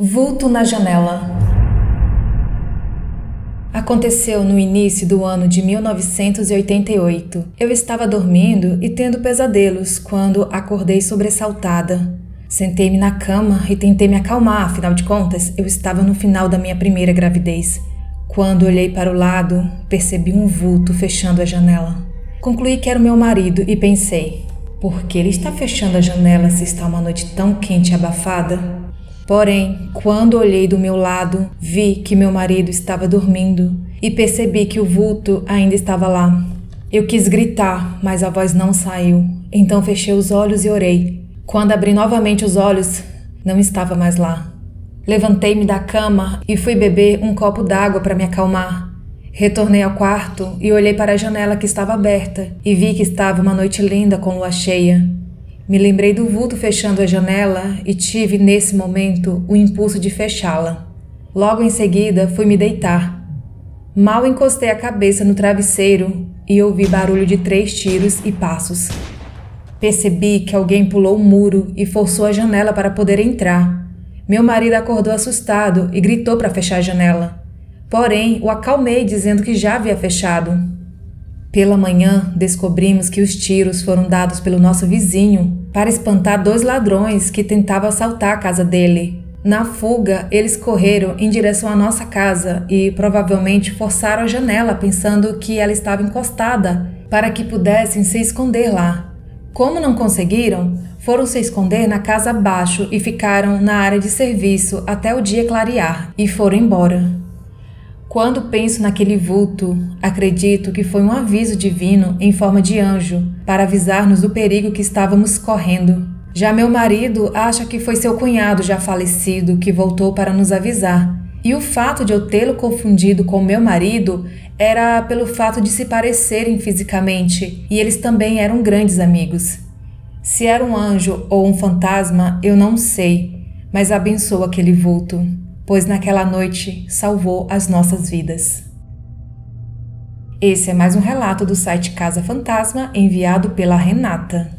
Vulto na janela. Aconteceu no início do ano de 1988. Eu estava dormindo e tendo pesadelos quando acordei sobressaltada. Sentei-me na cama e tentei me acalmar, afinal de contas, eu estava no final da minha primeira gravidez. Quando olhei para o lado, percebi um vulto fechando a janela. Concluí que era o meu marido e pensei: por que ele está fechando a janela se está uma noite tão quente e abafada? Porém, quando olhei do meu lado, vi que meu marido estava dormindo e percebi que o vulto ainda estava lá. Eu quis gritar, mas a voz não saiu. Então fechei os olhos e orei. Quando abri novamente os olhos, não estava mais lá. Levantei-me da cama e fui beber um copo d'água para me acalmar. Retornei ao quarto e olhei para a janela que estava aberta e vi que estava uma noite linda com lua cheia. Me lembrei do vulto fechando a janela e tive, nesse momento, o impulso de fechá-la. Logo em seguida, fui me deitar. Mal encostei a cabeça no travesseiro e ouvi barulho de três tiros e passos. Percebi que alguém pulou o muro e forçou a janela para poder entrar. Meu marido acordou assustado e gritou para fechar a janela. Porém, o acalmei dizendo que já havia fechado. Pela manhã, descobrimos que os tiros foram dados pelo nosso vizinho para espantar dois ladrões que tentavam assaltar a casa dele. Na fuga, eles correram em direção à nossa casa e provavelmente forçaram a janela pensando que ela estava encostada para que pudessem se esconder lá. Como não conseguiram, foram se esconder na casa abaixo e ficaram na área de serviço até o dia clarear e foram embora. Quando penso naquele vulto, acredito que foi um aviso divino em forma de anjo para avisar-nos do perigo que estávamos correndo. Já meu marido acha que foi seu cunhado já falecido que voltou para nos avisar. E o fato de eu tê-lo confundido com meu marido era pelo fato de se parecerem fisicamente, e eles também eram grandes amigos. Se era um anjo ou um fantasma, eu não sei, mas abençoo aquele vulto pois naquela noite salvou as nossas vidas. Esse é mais um relato do site Casa Fantasma enviado pela Renata.